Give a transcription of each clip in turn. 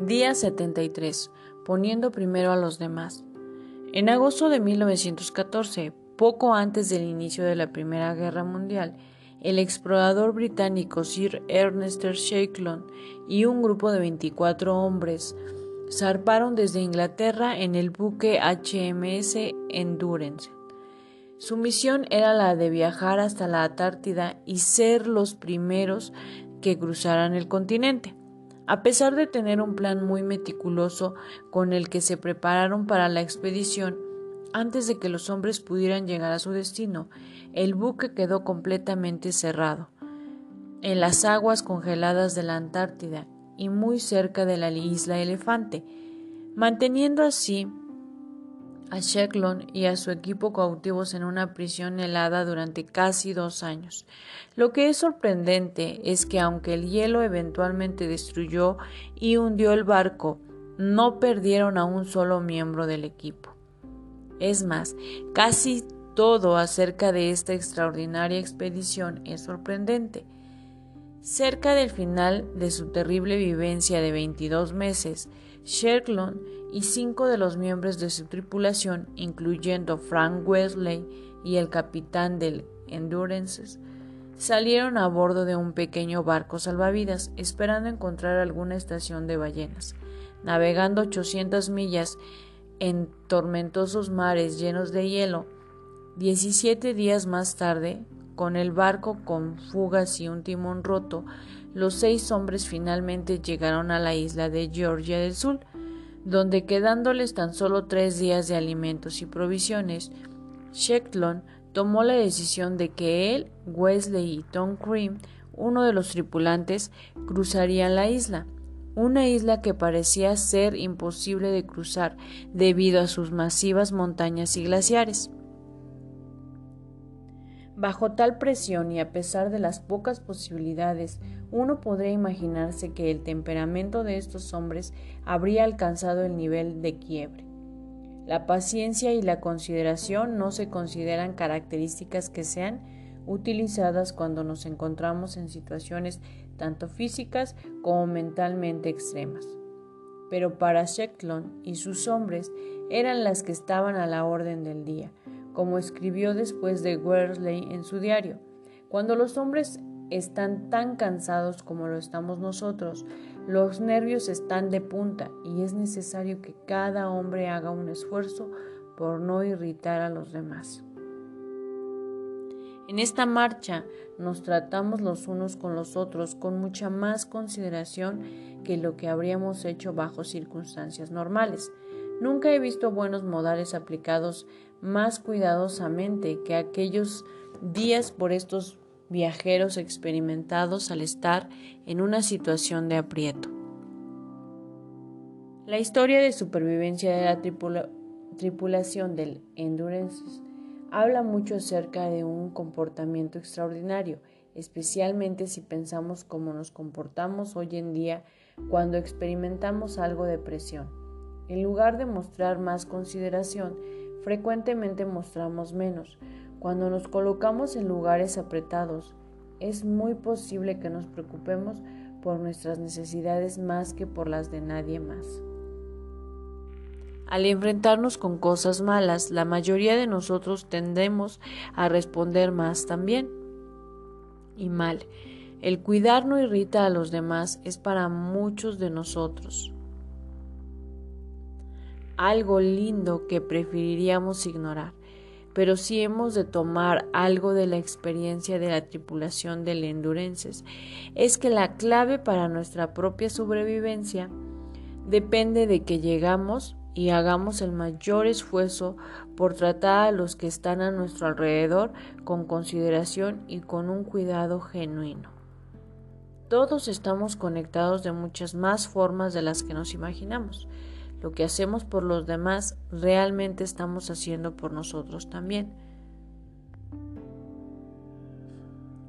Día 73. Poniendo primero a los demás. En agosto de 1914, poco antes del inicio de la Primera Guerra Mundial, el explorador británico Sir Ernest Shackleton y un grupo de 24 hombres zarparon desde Inglaterra en el buque HMS Endurance. Su misión era la de viajar hasta la Antártida y ser los primeros que cruzaran el continente. A pesar de tener un plan muy meticuloso con el que se prepararon para la expedición, antes de que los hombres pudieran llegar a su destino, el buque quedó completamente cerrado en las aguas congeladas de la Antártida y muy cerca de la isla Elefante, manteniendo así a Shecklon y a su equipo cautivos en una prisión helada durante casi dos años. Lo que es sorprendente es que aunque el hielo eventualmente destruyó y hundió el barco, no perdieron a un solo miembro del equipo. Es más, casi todo acerca de esta extraordinaria expedición es sorprendente. Cerca del final de su terrible vivencia de 22 meses, Sherklon y cinco de los miembros de su tripulación, incluyendo Frank Wesley y el capitán del Endurance, salieron a bordo de un pequeño barco salvavidas esperando encontrar alguna estación de ballenas. Navegando 800 millas en tormentosos mares llenos de hielo, 17 días más tarde, con el barco con fugas y un timón roto, los seis hombres finalmente llegaron a la isla de Georgia del Sur, donde quedándoles tan solo tres días de alimentos y provisiones, Shecklon tomó la decisión de que él, Wesley y Tom Cream, uno de los tripulantes, cruzarían la isla, una isla que parecía ser imposible de cruzar debido a sus masivas montañas y glaciares. Bajo tal presión y a pesar de las pocas posibilidades, uno podría imaginarse que el temperamento de estos hombres habría alcanzado el nivel de quiebre. La paciencia y la consideración no se consideran características que sean utilizadas cuando nos encontramos en situaciones tanto físicas como mentalmente extremas. Pero para Shecklon y sus hombres eran las que estaban a la orden del día, como escribió después de Worsley en su diario. Cuando los hombres están tan cansados como lo estamos nosotros, los nervios están de punta y es necesario que cada hombre haga un esfuerzo por no irritar a los demás. En esta marcha nos tratamos los unos con los otros con mucha más consideración que lo que habríamos hecho bajo circunstancias normales. Nunca he visto buenos modales aplicados más cuidadosamente que aquellos días por estos viajeros experimentados al estar en una situación de aprieto. La historia de supervivencia de la tripulación del Endurance habla mucho acerca de un comportamiento extraordinario, especialmente si pensamos cómo nos comportamos hoy en día cuando experimentamos algo de presión. En lugar de mostrar más consideración, frecuentemente mostramos menos. Cuando nos colocamos en lugares apretados, es muy posible que nos preocupemos por nuestras necesidades más que por las de nadie más. Al enfrentarnos con cosas malas, la mayoría de nosotros tendemos a responder más también. Y mal. El cuidar no irrita a los demás es para muchos de nosotros algo lindo que preferiríamos ignorar, pero si hemos de tomar algo de la experiencia de la tripulación del Endurenses, es que la clave para nuestra propia sobrevivencia depende de que llegamos y hagamos el mayor esfuerzo por tratar a los que están a nuestro alrededor con consideración y con un cuidado genuino. Todos estamos conectados de muchas más formas de las que nos imaginamos. Lo que hacemos por los demás realmente estamos haciendo por nosotros también.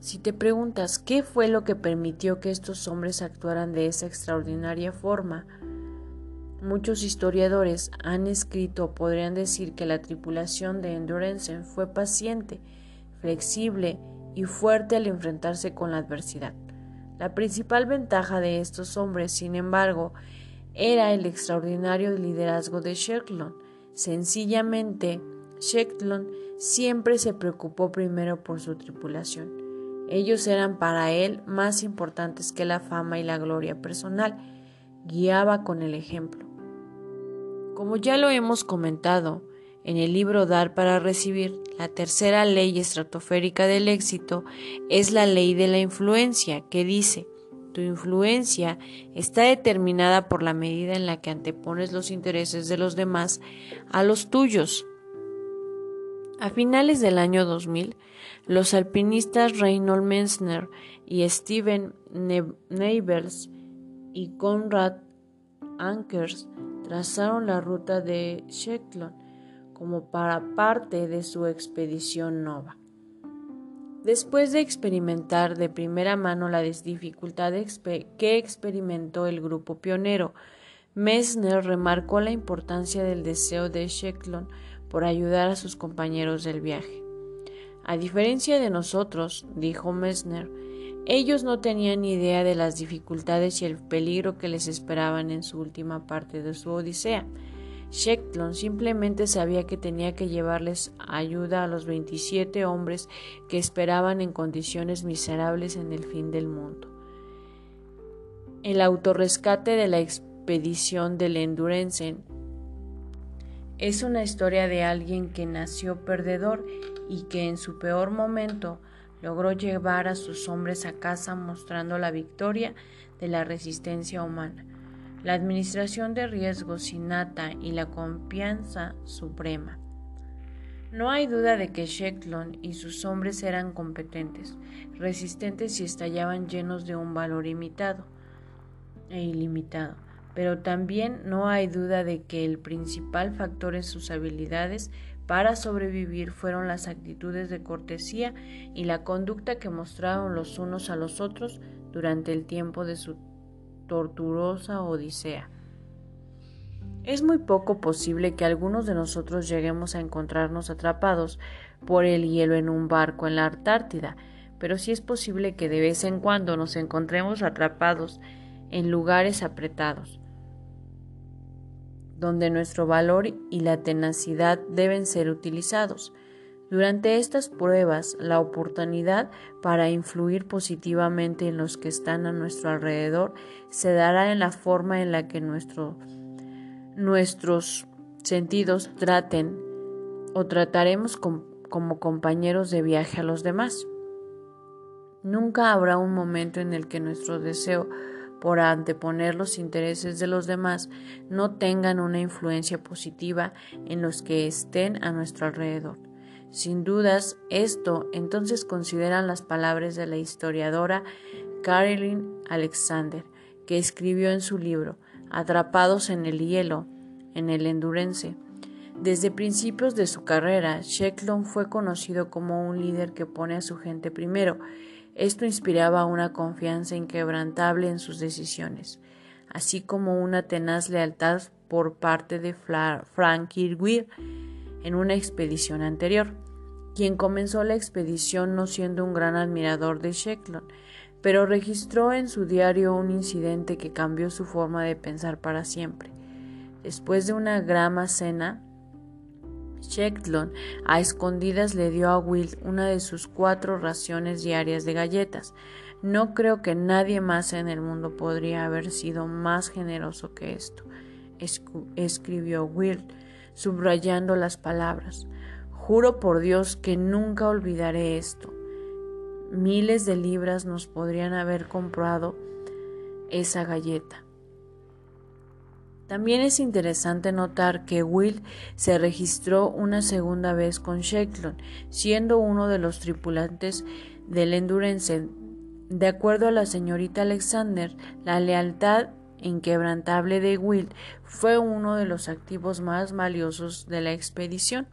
Si te preguntas qué fue lo que permitió que estos hombres actuaran de esa extraordinaria forma, muchos historiadores han escrito o podrían decir que la tripulación de Endurance fue paciente, flexible y fuerte al enfrentarse con la adversidad. La principal ventaja de estos hombres, sin embargo, era el extraordinario liderazgo de Shetland. Sencillamente, Shetland siempre se preocupó primero por su tripulación. Ellos eran para él más importantes que la fama y la gloria personal. Guiaba con el ejemplo. Como ya lo hemos comentado, en el libro Dar para Recibir, la tercera ley estratosférica del éxito es la ley de la influencia, que dice, tu influencia está determinada por la medida en la que antepones los intereses de los demás a los tuyos. A finales del año 2000, los alpinistas Reinhold Messner y Steven Neighbors y Conrad Ankers trazaron la ruta de Shetland como para parte de su expedición Nova. Después de experimentar de primera mano las dificultades que experimentó el grupo pionero, Messner remarcó la importancia del deseo de Shetland por ayudar a sus compañeros del viaje. A diferencia de nosotros, dijo Messner, ellos no tenían idea de las dificultades y el peligro que les esperaban en su última parte de su odisea. Shetland simplemente sabía que tenía que llevarles ayuda a los 27 hombres que esperaban en condiciones miserables en el fin del mundo. El autorrescate de la expedición del Endurance es una historia de alguien que nació perdedor y que en su peor momento logró llevar a sus hombres a casa mostrando la victoria de la resistencia humana la administración de riesgos innata y la confianza suprema. No hay duda de que Shetland y sus hombres eran competentes, resistentes y estallaban llenos de un valor imitado e ilimitado, pero también no hay duda de que el principal factor en sus habilidades para sobrevivir fueron las actitudes de cortesía y la conducta que mostraron los unos a los otros durante el tiempo de su torturosa odisea. Es muy poco posible que algunos de nosotros lleguemos a encontrarnos atrapados por el hielo en un barco en la Antártida, pero sí es posible que de vez en cuando nos encontremos atrapados en lugares apretados, donde nuestro valor y la tenacidad deben ser utilizados. Durante estas pruebas, la oportunidad para influir positivamente en los que están a nuestro alrededor se dará en la forma en la que nuestros sentidos traten o trataremos como compañeros de viaje a los demás. Nunca habrá un momento en el que nuestro deseo por anteponer los intereses de los demás no tengan una influencia positiva en los que estén a nuestro alrededor. Sin dudas, esto entonces consideran las palabras de la historiadora Caroline Alexander, que escribió en su libro Atrapados en el hielo, en el Endurance. Desde principios de su carrera, Shetland fue conocido como un líder que pone a su gente primero. Esto inspiraba una confianza inquebrantable en sus decisiones, así como una tenaz lealtad por parte de Frank Irwin en una expedición anterior, quien comenzó la expedición no siendo un gran admirador de Shetland, pero registró en su diario un incidente que cambió su forma de pensar para siempre. Después de una grama cena, Shetland a escondidas le dio a Will una de sus cuatro raciones diarias de galletas. No creo que nadie más en el mundo podría haber sido más generoso que esto, escribió Will subrayando las palabras. Juro por Dios que nunca olvidaré esto. Miles de libras nos podrían haber comprado esa galleta. También es interesante notar que Will se registró una segunda vez con Shetland, siendo uno de los tripulantes del Endurance. De acuerdo a la señorita Alexander, la lealtad inquebrantable de Will fue uno de los activos más valiosos de la expedición.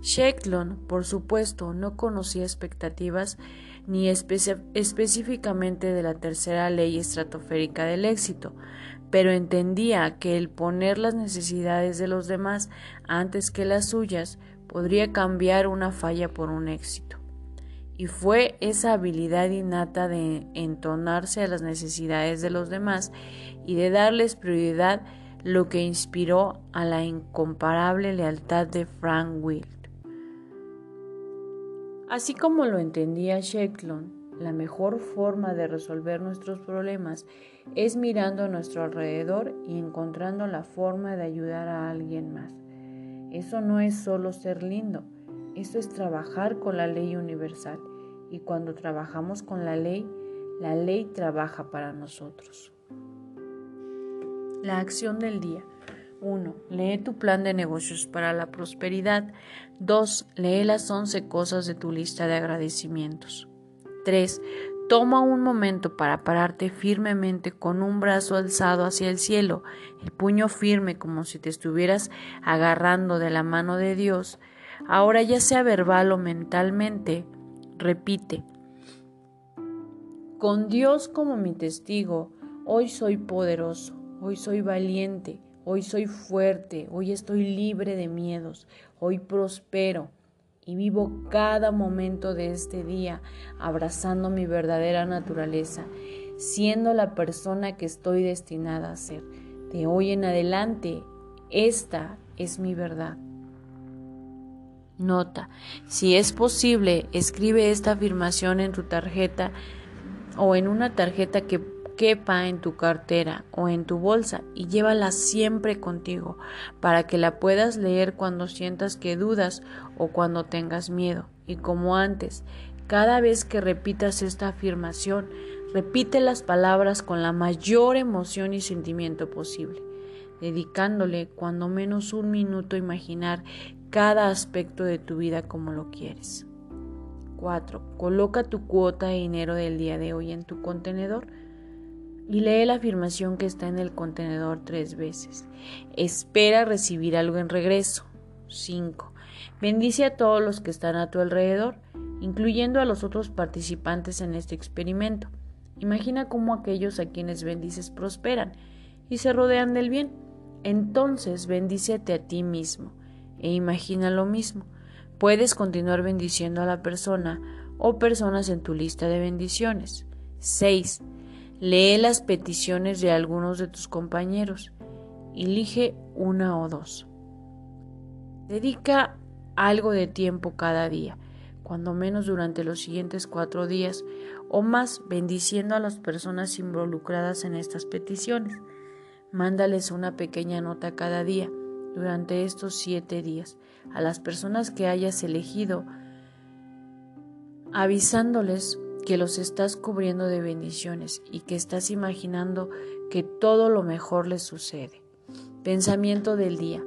Shetland, por supuesto, no conocía expectativas ni específicamente de la tercera ley estratosférica del éxito, pero entendía que el poner las necesidades de los demás antes que las suyas podría cambiar una falla por un éxito. Y fue esa habilidad innata de entonarse a las necesidades de los demás y de darles prioridad lo que inspiró a la incomparable lealtad de Frank Wild. Así como lo entendía Shecklon, la mejor forma de resolver nuestros problemas es mirando a nuestro alrededor y encontrando la forma de ayudar a alguien más. Eso no es solo ser lindo, eso es trabajar con la ley universal. Y cuando trabajamos con la ley, la ley trabaja para nosotros. La acción del día. 1. Lee tu plan de negocios para la prosperidad. 2. Lee las 11 cosas de tu lista de agradecimientos. 3. Toma un momento para pararte firmemente con un brazo alzado hacia el cielo, el puño firme como si te estuvieras agarrando de la mano de Dios. Ahora ya sea verbal o mentalmente, repite. Con Dios como mi testigo, hoy soy poderoso. Hoy soy valiente, hoy soy fuerte, hoy estoy libre de miedos, hoy prospero y vivo cada momento de este día abrazando mi verdadera naturaleza, siendo la persona que estoy destinada a ser. De hoy en adelante, esta es mi verdad. Nota, si es posible, escribe esta afirmación en tu tarjeta o en una tarjeta que quepa en tu cartera o en tu bolsa y llévala siempre contigo para que la puedas leer cuando sientas que dudas o cuando tengas miedo. Y como antes, cada vez que repitas esta afirmación, repite las palabras con la mayor emoción y sentimiento posible, dedicándole cuando menos un minuto a imaginar cada aspecto de tu vida como lo quieres. 4. Coloca tu cuota de dinero del día de hoy en tu contenedor y lee la afirmación que está en el contenedor tres veces. Espera recibir algo en regreso. 5. Bendice a todos los que están a tu alrededor, incluyendo a los otros participantes en este experimento. Imagina cómo aquellos a quienes bendices prosperan y se rodean del bien. Entonces bendícete a ti mismo e imagina lo mismo. Puedes continuar bendiciendo a la persona o personas en tu lista de bendiciones. 6. Lee las peticiones de algunos de tus compañeros. Elige una o dos. Dedica algo de tiempo cada día, cuando menos durante los siguientes cuatro días o más, bendiciendo a las personas involucradas en estas peticiones. Mándales una pequeña nota cada día durante estos siete días a las personas que hayas elegido, avisándoles que los estás cubriendo de bendiciones y que estás imaginando que todo lo mejor les sucede. Pensamiento del día.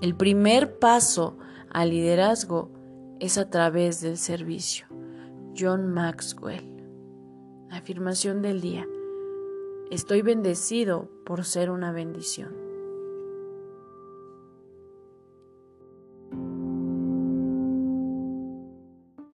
El primer paso al liderazgo es a través del servicio. John Maxwell. Afirmación del día. Estoy bendecido por ser una bendición.